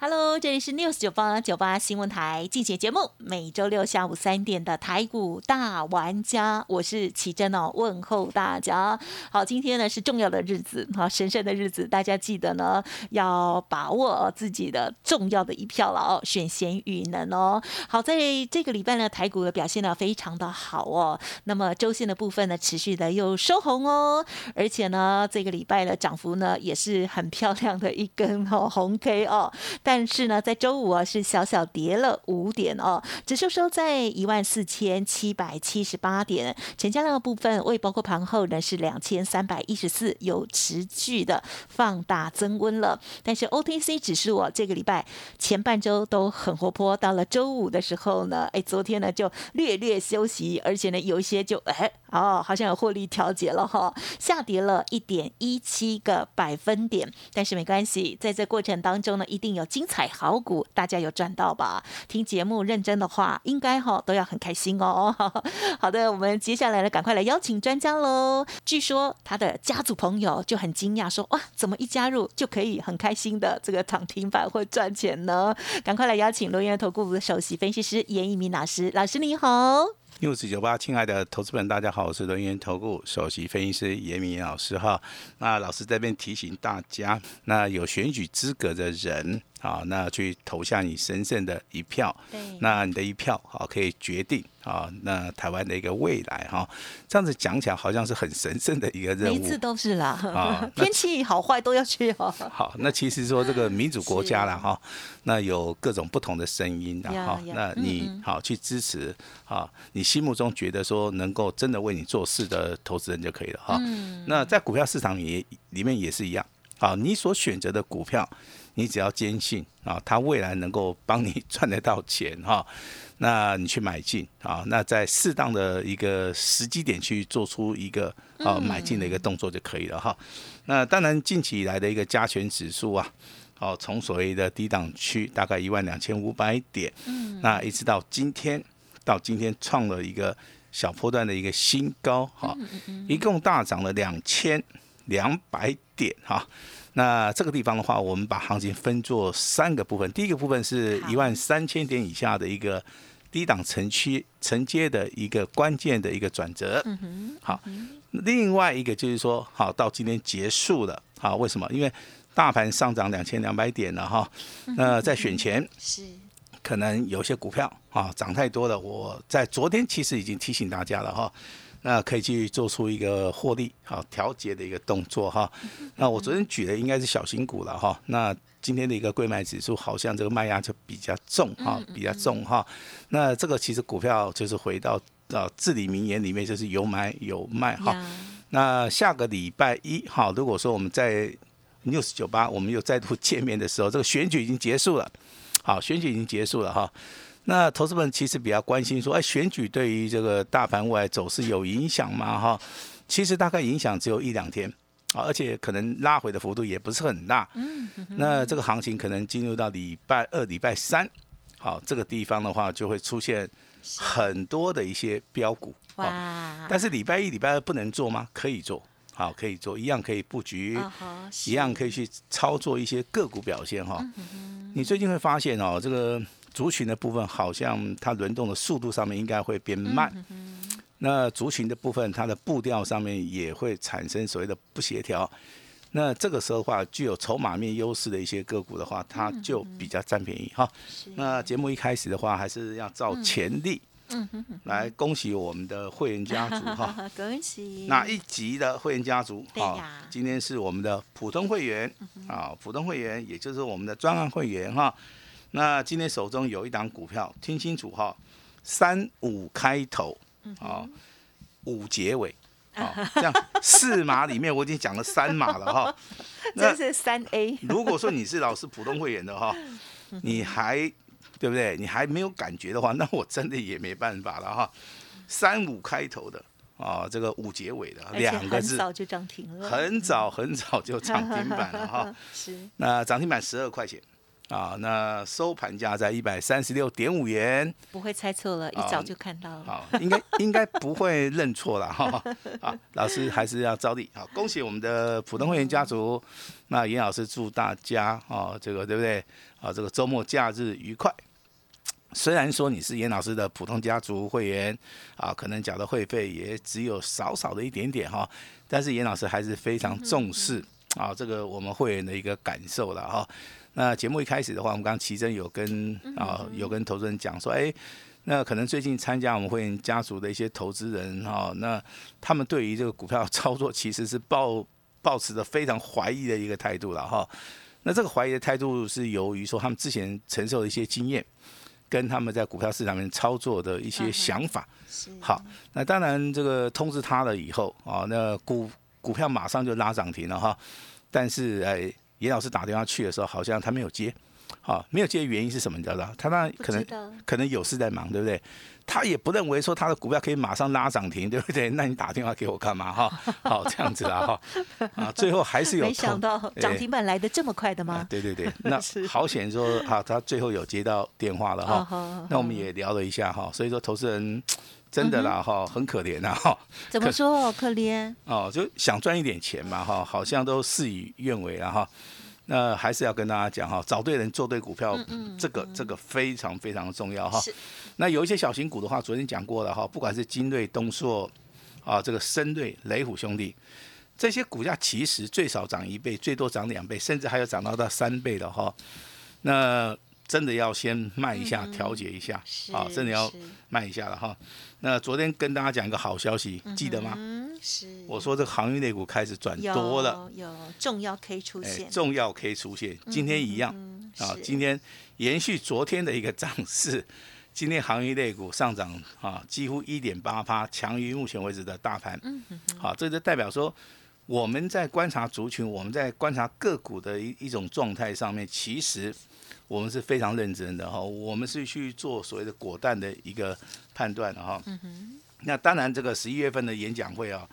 Hello，这里是 News 九八九八新闻台进行节目，每周六下午三点的台股大玩家，我是奇珍哦，问候大家。好，今天呢是重要的日子，哈，神圣的日子，大家记得呢要把握自己的重要的一票了哦，选贤与能哦。好，在这个礼拜呢，台股的表现呢非常的好哦，那么周线的部分呢持续的又收红哦，而且呢这个礼拜的涨幅呢也是很漂亮的一根哦红 K 哦。但是呢，在周五啊是小小跌了五点哦，指数收在一万四千七百七十八点，成交量的部分未包括盘后呢是两千三百一十四，有持续的放大增温了。但是 OTC 指数哦，这个礼拜前半周都很活泼，到了周五的时候呢，哎，昨天呢就略略休息，而且呢有一些就哎哦，好像有获利调节了哈，下跌了一点一七个百分点，但是没关系，在这过程当中呢，一定有精彩好股，大家有赚到吧？听节目认真的话，应该哈都要很开心哦。好的，我们接下来呢，赶快来邀请专家喽。据说他的家族朋友就很惊讶，说哇，怎么一加入就可以很开心的这个涨停板或赚钱呢？赶快来邀请罗源投顾的首席分析师严一鸣老师，老师你好。news 九八，亲爱的投资们，大家好，我是轮源投顾首席分析师严明老师哈。那老师这边提醒大家，那有选举资格的人啊，那去投下你神圣的一票，对那你的一票好可以决定啊，那台湾的一个未来哈。这样子讲起来好像是很神圣的一个任务每一次。都是啦，啊 天气好坏都要去哦。好，那其实说这个民主国家啦 是哈，那有各种不同的声音的呀哈呀，那你好去支持啊，你心目中觉得说能够真的为你做事的投资人就可以了哈。嗯那在股票市场里里面也是一样，啊，你所选择的股票，你只要坚信啊，它未来能够帮你 赚得到钱哈。那你去买进啊，那在适当的一个时机点去做出一个啊买进的一个动作就可以了哈。那当然，近期以来的一个加权指数啊，哦，从所谓的低档区大概一万两千五百点，嗯，那一直到今天，到今天创了一个小波段的一个新高，哈、一共大涨了两千两百点哈。那这个地方的话，我们把行情分作三个部分，第一个部分是一万三千点以下的一个低档承区承接的一个关键的一个转折，好，另外一个就是说，好，到今天结束了，好，为什么？因为大盘上涨两千两百点了哈，那在选前是，可能有些股票啊涨太多了，我在昨天其实已经提醒大家了哈，那可以去做出一个获利好调节的一个动作哈。那我昨天举的应该是小型股了哈，那今天的一个贵买指数好像这个卖压就比较重哈，比较重哈。那这个其实股票就是回到啊至理名言里面就是有买有卖哈。那下个礼拜一，哈，如果说我们在 News 九八我们又再度见面的时候，这个选举已经结束了，好，选举已经结束了哈。那投资们其实比较关心说，哎，选举对于这个大盘未来走势有影响吗？哈，其实大概影响只有一两天，啊，而且可能拉回的幅度也不是很大。嗯，那这个行情可能进入到礼拜二、礼拜三，好，这个地方的话就会出现很多的一些标股。好哇，但是礼拜一、礼拜二不能做吗？可以做，好，可以做，一样可以布局，一样可以去操作一些个股表现哈。你最近会发现哦，这个族群的部分好像它轮动的速度上面应该会变慢。那族群的部分，它的步调上面也会产生所谓的不协调。那这个时候的话，具有筹码面优势的一些个股的话，它就比较占便宜哈。那节目一开始的话，还是要照潜力，来恭喜我们的会员家族哈。恭喜哪一级的会员家族？好今天是我们的普通会员啊，普通会员也就是我们的专案会员哈。那今天手中有一档股票，听清楚哈，三五开头啊，五结尾。好，这样四码里面我已经讲了三码了哈。那这是三 A 如果说你是老师普通会员的哈，你还对不对？你还没有感觉的话，那我真的也没办法了哈。三五开头的啊，这个五结尾的两个字，很早就涨停了，很早很早就涨停板了哈。是那涨停板十二块钱啊，那收盘价在一百三十六点五元。不会猜错了，一早就看到了。好，应该应该不会认错了哈。好，老师还是要照例好，恭喜我们的普通会员家族。那严老师祝大家啊，这个对不对？啊，这个周末假日愉快。虽然说你是严老师的普通家族会员啊，可能缴的会费也只有少少的一点点哈，但是严老师还是非常重视啊这个我们会员的一个感受了哈。那节目一开始的话，我们刚刚奇珍有跟啊有跟投资人讲说，哎，那可能最近参加我们会员家族的一些投资人哈，那他们对于这个股票操作其实是抱 抱持着非常怀疑的一个态度了哈。那这个怀疑的态度是由于说他们之前承受的一些经验，跟他们在股票市场里面操作的一些想法。是好，那当然这个通知他了以后啊，那股股票马上就拉涨停了哈。但是哎，严老师打电话去的时候，好像他没有接。好，没有接的原因是什么？你知道吗？他那可能可能有事在忙，对不对？他也不认为说他的股票可以马上拉涨停，对不对？那你打电话给我干嘛？哈，好这样子啦，哈啊，最后还是有没想到涨停板来的这么快的啊吗？对对对，那是好险说哈，他最后有接到电话了。哈那我们也聊了一下哈，所以说投资人真的嗯啦哈，很可怜呐哈。怎么说？可怜哦，就想赚一点钱嘛哈，好像都事与愿违了哈。那还是要跟大家讲哈，找对人做对股票，这个这个非常非常重要哈。那有一些小型股的话，昨天讲过了哈，不管是金瑞、东硕啊，这个深瑞、雷虎兄弟，这些股价其实最少涨一倍，最多涨两倍，甚至还有涨到到三倍的哈。那真的要先卖一下，调节一下啊，真的要是卖一下了哈。那昨天跟大家讲一个好消息，记得吗？嗯，是。我说这个航运类股开始转多了，有重要 K 出哎现，重要 K 出现，今天一样。嗯啊是，今天延续昨天的一个涨势，今天航运类股上涨啊，几乎一点八趴，强于目前为止的大盘。嗯好，这就代表说我们在观察族群，我们在观察个股的一一种状态上面，其实我们是非常认真的哈，我们是去做所谓的果断的一个判断的哈。那当然，这个十一月份的演讲会啊，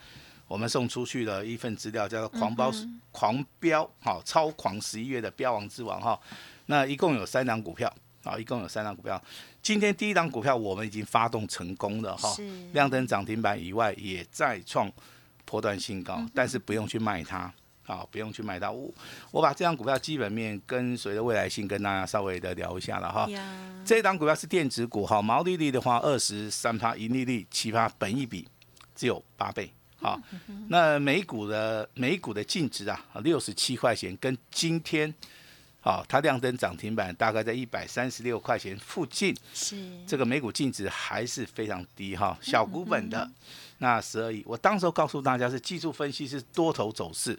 我们送出去了一份资料，叫做“狂飙、狂飙”哈，超狂十一月的标王之王哈。那一共有三档股票啊，一共有三档股票。今天第一档股票我们已经发动成功了哈，亮灯涨停板以外，也再创波段新高，但是不用去卖它。啊，不用去买到。我我把这张股票基本面跟随着未来性跟大家稍微的聊一下了哈。这一档股票是电子股，哈，毛利率的话二十三趴，盈利率七趴，本一比只有八倍，好，那每股的每股的净值啊，六十七块钱，跟今天，好，它亮灯涨停板大概在一百三十六块钱附近，是。这个每股净值还是非常低哈，小股本的，那十二亿，我当时候告诉大家是技术分析是多头走势，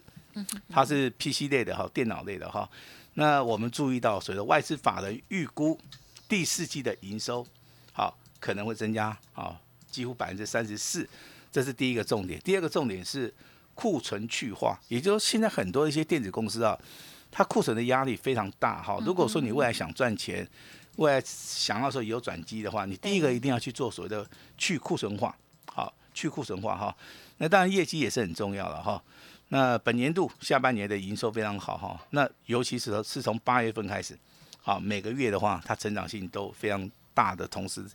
它是 PC 类的哈，电脑类的哈。那我们注意到，随着外资法人预估第四季的营收，好可能会增加啊，几乎百分之三十四，这是第一个重点。第二个重点是库存去化，也就是现在很多一些电子公司啊，它库存的压力非常大哈。如果说你未来想赚钱，未来想要说有转机的话，你第一个一定要去做所谓的去库存化，好，去库存化哈。那当然业绩也是很重要了哈。那本年度下半年的营收非常好哈，那尤其是是从八月份开始，好每个月的话，它成长性都非常大的同时，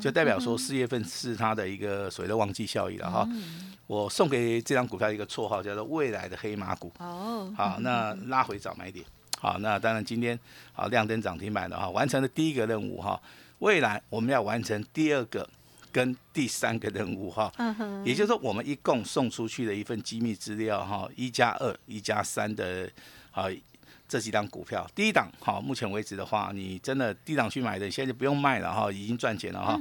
就代表说四月份是它的一个所谓的旺季效益了哈。我送给这张股票一个绰号叫做未来的黑马股。哦，好，那拉回早买点。好，那当然今天好亮灯涨停板的哈，完成了第一个任务哈。未来我们要完成第二个跟第三个任务哈。也就是说，我们一共送出去的一份机密资料哈，一加二、一加三的啊这几档股票，第一档好，目前为止的话，你真的低档去买的，现在就不用卖了哈，已经赚钱了哈。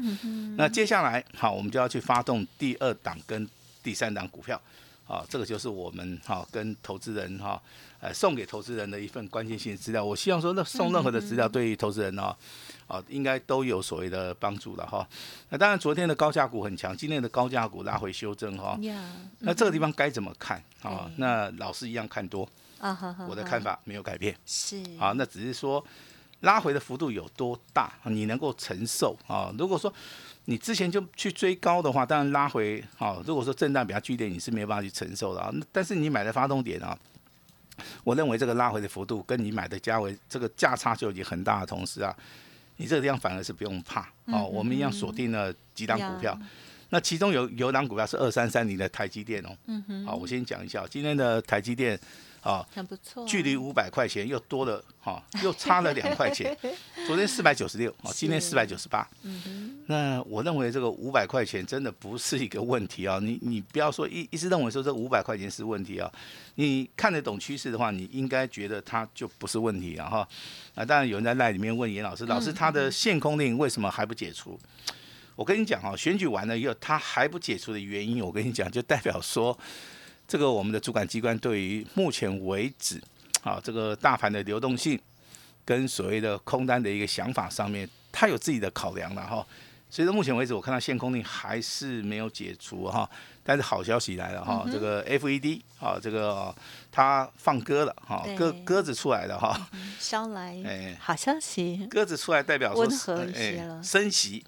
那接下来好，我们就要去发动第二档跟第三档股票。啊，这个就是我们哈、跟投资人哈、呃送给投资人的一份关键性资料。我希望说，那送任何的资料对于投资人呢、啊，应该都有所谓的帮助了哈。那当然，昨天的高价股很强，今天的高价股拉回修正哈。呀，那这个地方该怎么看啊？那老师一样看多，啊我的看法法没有改变是啊。那只是说拉回的幅度有多大，你能够承受啊？如果说你之前就去追高的话，当然拉回啊，如果说震荡比较剧烈，你是没办法去承受的啊。但是你买的发动点啊，我认为这个拉回的幅度跟你买的价位这个价差就已经很大的同时啊，你这个地方反而是不用怕哦。我们一样锁定了几档股票，那其中有有档股票是二三三零的台积电哦。嗯哼。好，我先讲一下今天的台积电。啊，很不错，距离五百块钱又多了，哈，又差了两块钱。昨天四百九十六，哦，今天四百九十八。那我认为这个五百块钱真的不是一个问题啊，你你不要说一一直认为说这五百块钱是问题啊，你看得懂趋势的话，你应该觉得它就不是问题啊哈。啊，当然有人在赖里面问严老师，老师他的限空令为什么还不解除？我跟你讲啊，选举完了以后他还不解除的原因，我跟你讲就代表说。这个我们的主管机关对于目前为止，啊，这个大盘的流动性跟所谓的空单的一个想法上面，它有自己的考量了哈。所以到目前为止，我看到限空令还是没有解除哈。但是好消息来了哈，这个 FED 啊，这个它放鸽了哈，鸽鸽子出来了哈。捎来哎，好消息，鸽子出来代表说温和一些了，升息。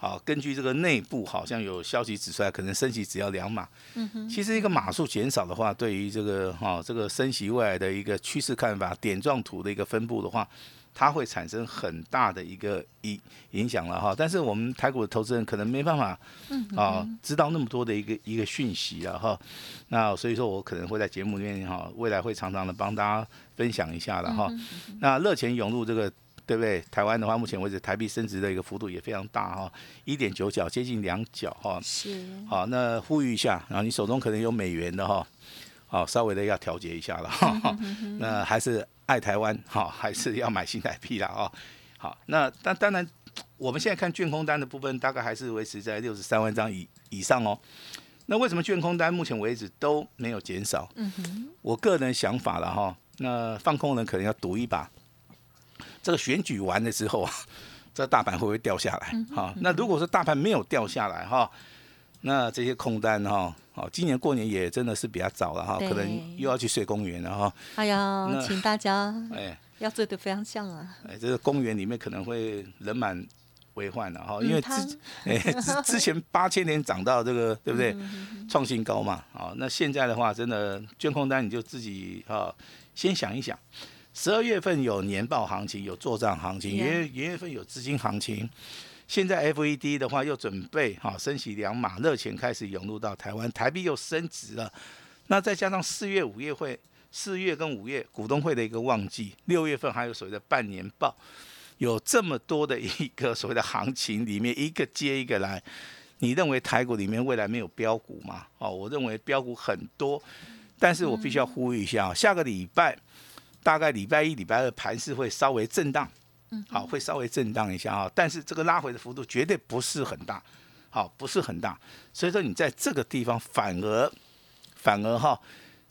好，根据这个内部好像有消息指出来，可能升息只要两码。嗯哼。其实一个码数减少的话，对于这个哈这个升息未来的一个趋势看法、点状图的一个分布的话，它会产生很大的一个影影响了哈。但是我们台股的投资人可能没办法啊知道那么多的一个一个讯息了哈。那所以说我可能会在节目里面哈，未来会常常的帮大家分享一下了哈。那热钱涌入这个。对不对？台湾的话，目前为止台币升值的一个幅度也非常大哈，一点九角，接近两角哈。是。好，那呼吁一下，然后你手中可能有美元的哈，好，稍微的要调节一下了哈。那还是爱台湾哈，还是要买新台币啦啊。好，那但当然，我们现在看卷空单的部分，大概还是维持在六十三万张以以上哦。那为什么卷空单目前为止都没有减少？嗯哼。我个人想法了哈，那放空人可能要赌一把。这个选举完了之后啊，这大盘会不会掉下来？哈，那如果说大盘没有掉下来哈，那这些空单哈，哦，今年过年也真的是比较早了哈，可能又要去睡公园了哈。哎呀，请大家 哎，要做得非常像啊。哎，这个公园里面可能会人满为患了哈，因为之 哎之之前八千年涨到这个对不对？创新高嘛，啊，那现在的话，真的捐空单你就自己啊，先想一想。十二月份有年报行情，有做账行情，元元月份有资金行情。现在 FED 的话又准备哈升息两码，热钱开始涌入到台湾，台币又升值了。那再加上四月、五月会，四月跟五月股东会的一个旺季，六月份还有所谓的半年报，有这么多的一个所谓的行情里面，一个接一个来。你认为台股里面未来没有标股吗？哦，我认为标股很多，但是我必须要呼吁一下，下个礼拜。大概礼拜一、礼拜二盘势会稍微震荡，嗯，好，会稍微震荡一下啊，但是这个拉回的幅度绝对不是很大，好，不是很大，所以说你在这个地方反而反而哈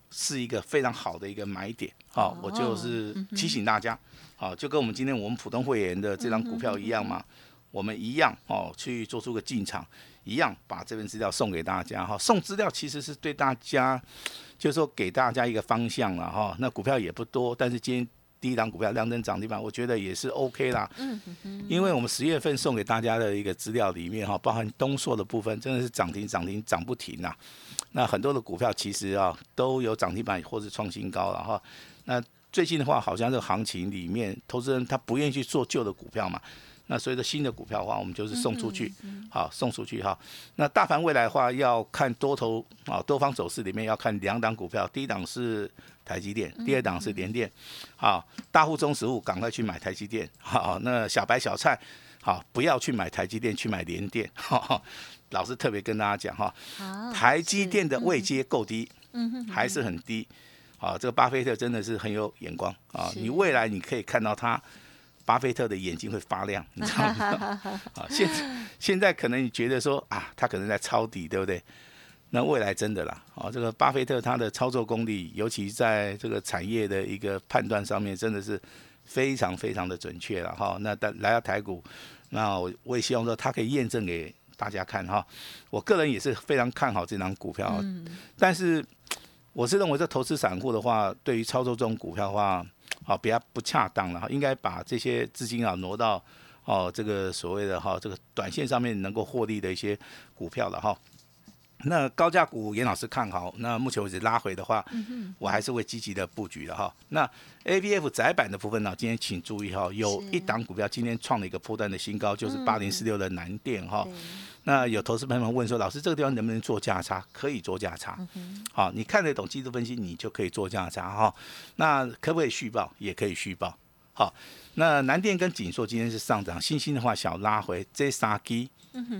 是一个非常好的一个买点，好，我就是提醒大家，好，就跟我们今天我们普通会员的这张股票一样嘛，我们一样哦去做出个进场，一样把这份资料送给大家。哈，送资料其实是对大家。就是说给大家一个方向了哈，那股票也不多，但是今天第一档股票量增涨停板，我觉得也是 OK 啦。嗯嗯因为我们十月份送给大家的一个资料里面哈，包含东硕的部分，真的是涨停涨停涨不停呐。那很多的股票其实啊都有涨停板或是创新高了哈。那最近的话，好像这个行情里面，投资人他不愿意去做旧的股票嘛。那随着新的股票的话，我们就是送出去，好送出去哈。那大盘未来的话，要看多头啊多方走势里面要看两档股票，第一档是台积电，第二档是联电。好，大户中实物赶快去买台积电。好，那小白小菜好不要去买台积电，去买联电。老师特别跟大家讲哈，台积电的位阶够低，还是很低。好，这个巴菲特真的是很有眼光啊，你未来你可以看到他。巴菲特的眼睛会发亮，你知道吗？啊，现现在可能你觉得说啊，他可能在抄底，对不对？那未来真的啦，啊，这个巴菲特他的操作功力，尤其在这个产业的一个判断上面，真的是非常非常的准确了哈。那但来到台股，那我我也希望说他可以验证给大家看哈。我个人也是非常看好这张股票，但是我是认为这投资散户的话，对于操作这种股票的话，好比较不恰当了哈，应该把这些资金啊挪到哦这个所谓的哈这个短线上面能够获利的一些股票了哈。那高价股严老师看好，那目前为止拉回的话，我还是会积极的布局的哈。那 A B F 窄板的部分呢，今天请注意哈，有一档股票今天创了一个破段的新高，就是八零四六的南电哈。那有投资朋友们问说，老师这个地方能不能做价差？可以做价差。好，你看得懂技术分析，你就可以做价差哈。那可不可以续报？也可以续报。好，那南电跟锦硕今天是上涨，星星的话小拉回，这三基。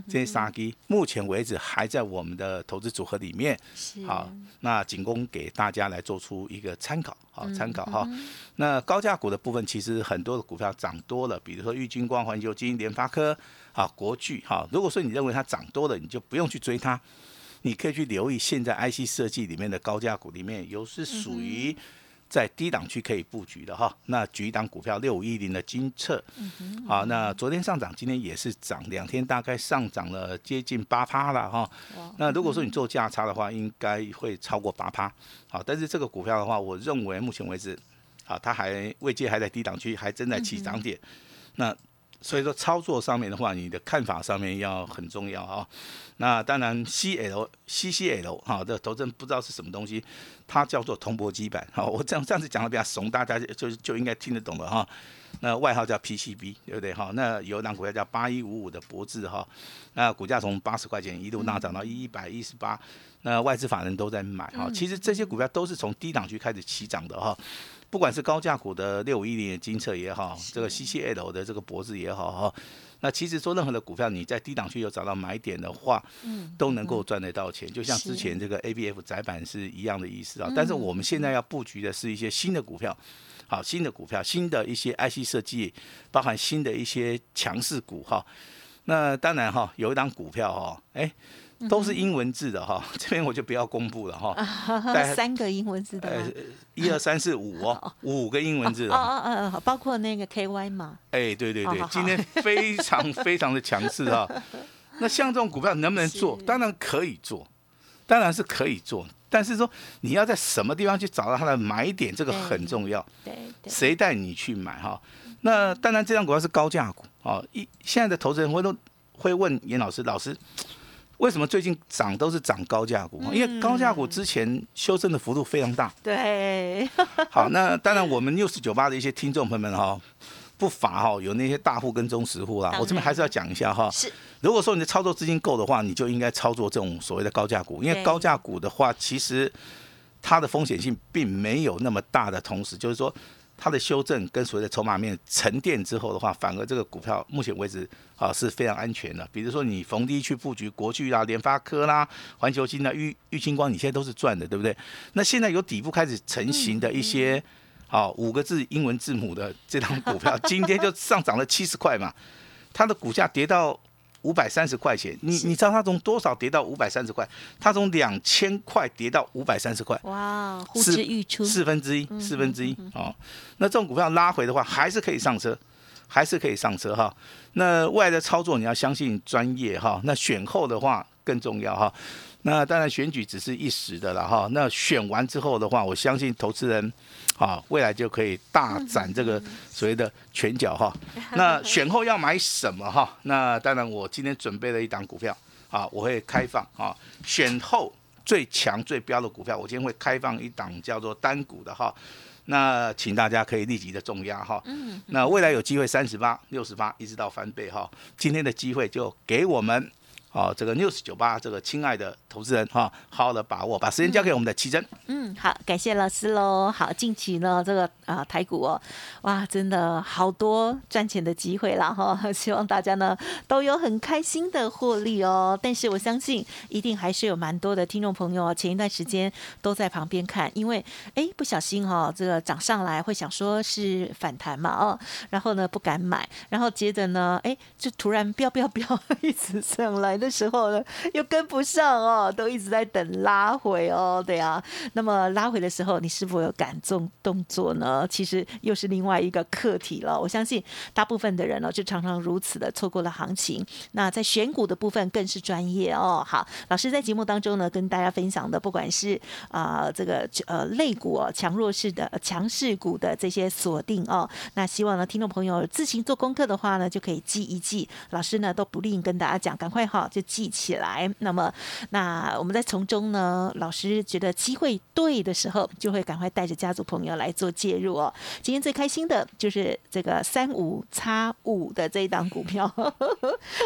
这些杀鸡，目前为止还在我们的投资组合里面。好，那仅供给大家来做出一个参考，好参考哈。那高价股的部分，其实很多的股票涨多了，比如说玉金光、环球金、联发科、啊国巨哈。如果说你认为它涨多了，你就不用去追它，你可以去留意现在 IC 设计里面的高价股里面有是属于。在低档区可以布局的哈，那举一档股票六五一零的金策，好，那昨天上涨，今天也是涨，两天大概上涨了接近八趴了哈。那如果说你做价差的话，应该会超过八趴。好，但是这个股票的话，我认为目前为止，啊，它还位阶还在低档区，还正在起涨点。那所以说操作上面的话，你的看法上面要很重要啊。那当然，C L C C L 哈这头阵不知道是什么东西，它叫做铜箔基板。好，我这样这样子讲的比较怂，大家就就应该听得懂了哈。那外号叫 P C B，对不对哈？那有档股票叫八一五五的博智哈，那股价从八十块钱一路大涨到一百一十八，那外资法人都在买哈。其实这些股票都是从低档区开始起涨的哈。不管是高价股的六五一零的金策也好，这个 C C L 的这个博智也好哈。那其实说任何的股票，你在低档区有找到买点的话，嗯，都能够赚得到钱。就像之前这个 A B F 窄板是一样的意思啊。但是我们现在要布局的是一些新的股票，好，新的股票，新的一些 I C 设计，包含新的一些强势股哈。那当然哈，有一档股票哈，哎。都是英文字的哈，这边我就不要公布了哈。三个英文字的。呃，一二三四五哦，五个英文字的。哦哦哦，包括那个 K Y 嘛。哎，对对对，今天非常非常的强势哈。那像这种股票能不能做？当然可以做，当然是可以做。但是说你要在什么地方去找到它的买点，这个很重要。对。谁带你去买哈？那当然，这张股票是高价股啊。一现在的投资人会都会问严老师，老师。为什么最近涨都是涨高价股？因为高价股之前修正的幅度非常大。对。好，那当然我们六四九八的一些听众朋友们哈，不乏哈有那些大户跟中实户啦。我这边还是要讲一下哈。是。如果说你的操作资金够的话，你就应该操作这种所谓的高价股，因为高价股的话，其实它的风险性并没有那么大的同时，就是说。它的修正跟所谓的筹码面沉淀之后的话，反而这个股票目前为止啊是非常安全的。比如说你逢低去布局国巨啦、联发科啦、环球金啦、玉玉清光，你现在都是赚的，对不对？那现在有底部开始成型的一些好五个字英文字母的这张股票，今天就上涨了七十块嘛，它的股价跌到。五百三十块钱，你你知道它从多少跌到五百三十块？它从两千块跌到五百三十块。哇，呼之欲出，四分之一，四分之一哦。那这种股票拉回的话，还是可以上车，还是可以上车哈。那未来的操作你要相信专业哈。那选后的话更重要哈。那当然选举只是一时的了哈。那选完之后的话，我相信投资人。啊，未来就可以大展这个所谓的拳脚哈。那选后要买什么哈？那当然，我今天准备了一档股票啊，我会开放啊。选后最强最标的股票，我今天会开放一档叫做单股的哈。那请大家可以立即的重压哈。那未来有机会三十八、六十八一直到翻倍哈。今天的机会就给我们。好，这个 news 九八，这个亲爱的投资人哈，好好的把握，把时间交给我们的奇珍。嗯，好，感谢老师喽。好，近期呢，这个啊台股哦，哇，真的好多赚钱的机会啦哈，希望大家呢都有很开心的获利哦。但是我相信，一定还是有蛮多的听众朋友前一段时间都在旁边看，因为哎不小心哈，这个涨上来会想说是反弹嘛哦，然后呢不敢买，然后接着呢哎就突然飙飙飙 一直上来。的时候呢，又跟不上哦，都一直在等拉回哦，对啊。那么拉回的时候，你是否有感动动作呢？其实又是另外一个课题了。我相信大部分的人呢，就常常如此的错过了行情。那在选股的部分更是专业哦。好，老师在节目当中呢，跟大家分享的，不管是啊这个呃类股哦，强弱势的强势股的这些锁定哦，那希望呢听众朋友自行做功课的话呢，就可以记一记。老师呢都不吝跟大家讲，赶快哈就记起来。那么那我们在从中呢，老师觉得机会对的时候，就会赶快带着家族朋友来做介入哦。今天最开心的就是这个三五叉五的这一档股票，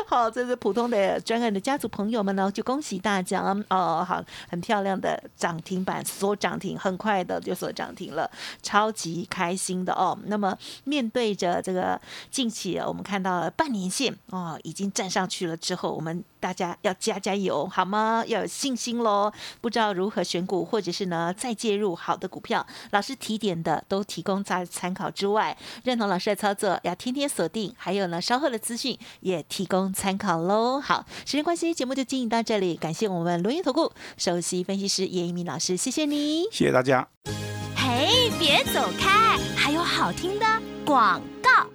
好，这是普通的专案的家族朋友们呢，就恭喜大家哦，好，很漂亮的涨停板锁涨停，很快的就锁涨停了，超级开心的哦。那么面对着这个近期我们看到了半年线哦，已经站上去了之后，我们。大家要加加油，好吗？要有信心喽！不知道如何选股，或者是呢再介入好的股票，老师提点的都提供在参考之外，认同老师的操作要天天锁定，还有呢稍后的资讯也提供参考喽。好，时间关系，节目就进行到这里，感谢我们罗源投顾首席分析师叶一鸣老师，谢谢你，谢谢大家。嘿，别走开，还有好听的广告。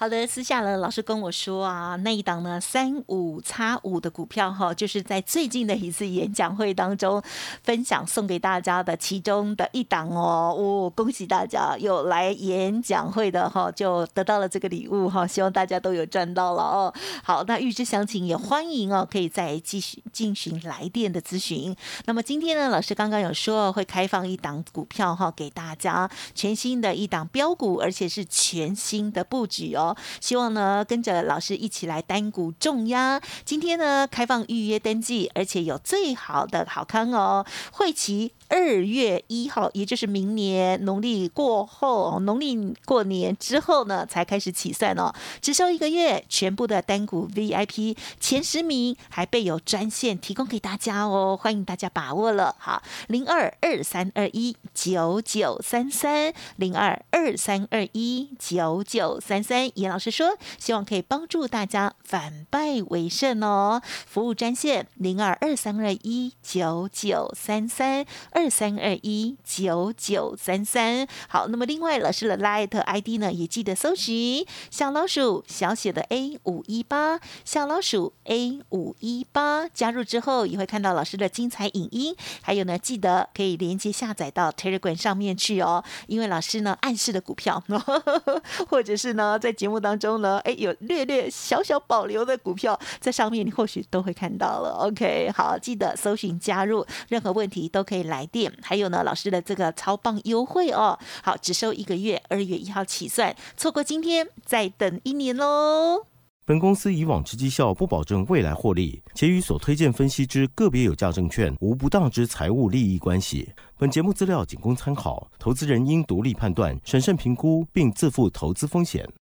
好的，私下呢，老师跟我说啊，那一档呢三五叉五的股票哈，就是在最近的一次演讲会当中分享送给大家的其中的一档哦，哦，恭喜大家有来演讲会的哈，就得到了这个礼物哈，希望大家都有赚到了哦。好，那预知详情也欢迎哦，可以再继续进行来电的咨询。那么今天呢，老师刚刚有说会开放一档股票哈，给大家全新的一档标股，而且是全新的布局哦。希望呢，跟着老师一起来单股重压。今天呢，开放预约登记，而且有最好的好康哦，会齐。二月一号，也就是明年农历过后，农历过年之后呢，才开始起算哦。只收一个月，全部的单股 VIP 前十名还备有专线提供给大家哦，欢迎大家把握了。好，零二二三二一九九三三，零二二三二一九九三三。严老师说，希望可以帮助大家反败为胜哦。服务专线零二二三二一九九三三。二三二一九九三三，好，那么另外老师的 Light ID 呢，也记得搜寻小老鼠小写的 A 五一八，小老鼠 A 五一八，加入之后也会看到老师的精彩影音，还有呢，记得可以连接下载到 Telegram 上面去哦，因为老师呢暗示的股票，或者是呢在节目当中呢，哎有略略小小保留的股票在上面，你或许都会看到了。OK，好，记得搜寻加入，任何问题都可以来。店还有呢，老师的这个超棒优惠哦，好，只收一个月，二月一号起算，错过今天再等一年喽。本公司以往之绩效不保证未来获利，且与所推荐分析之个别有价证券无不当之财务利益关系。本节目资料仅供参考，投资人应独立判断、审慎评估，并自负投资风险。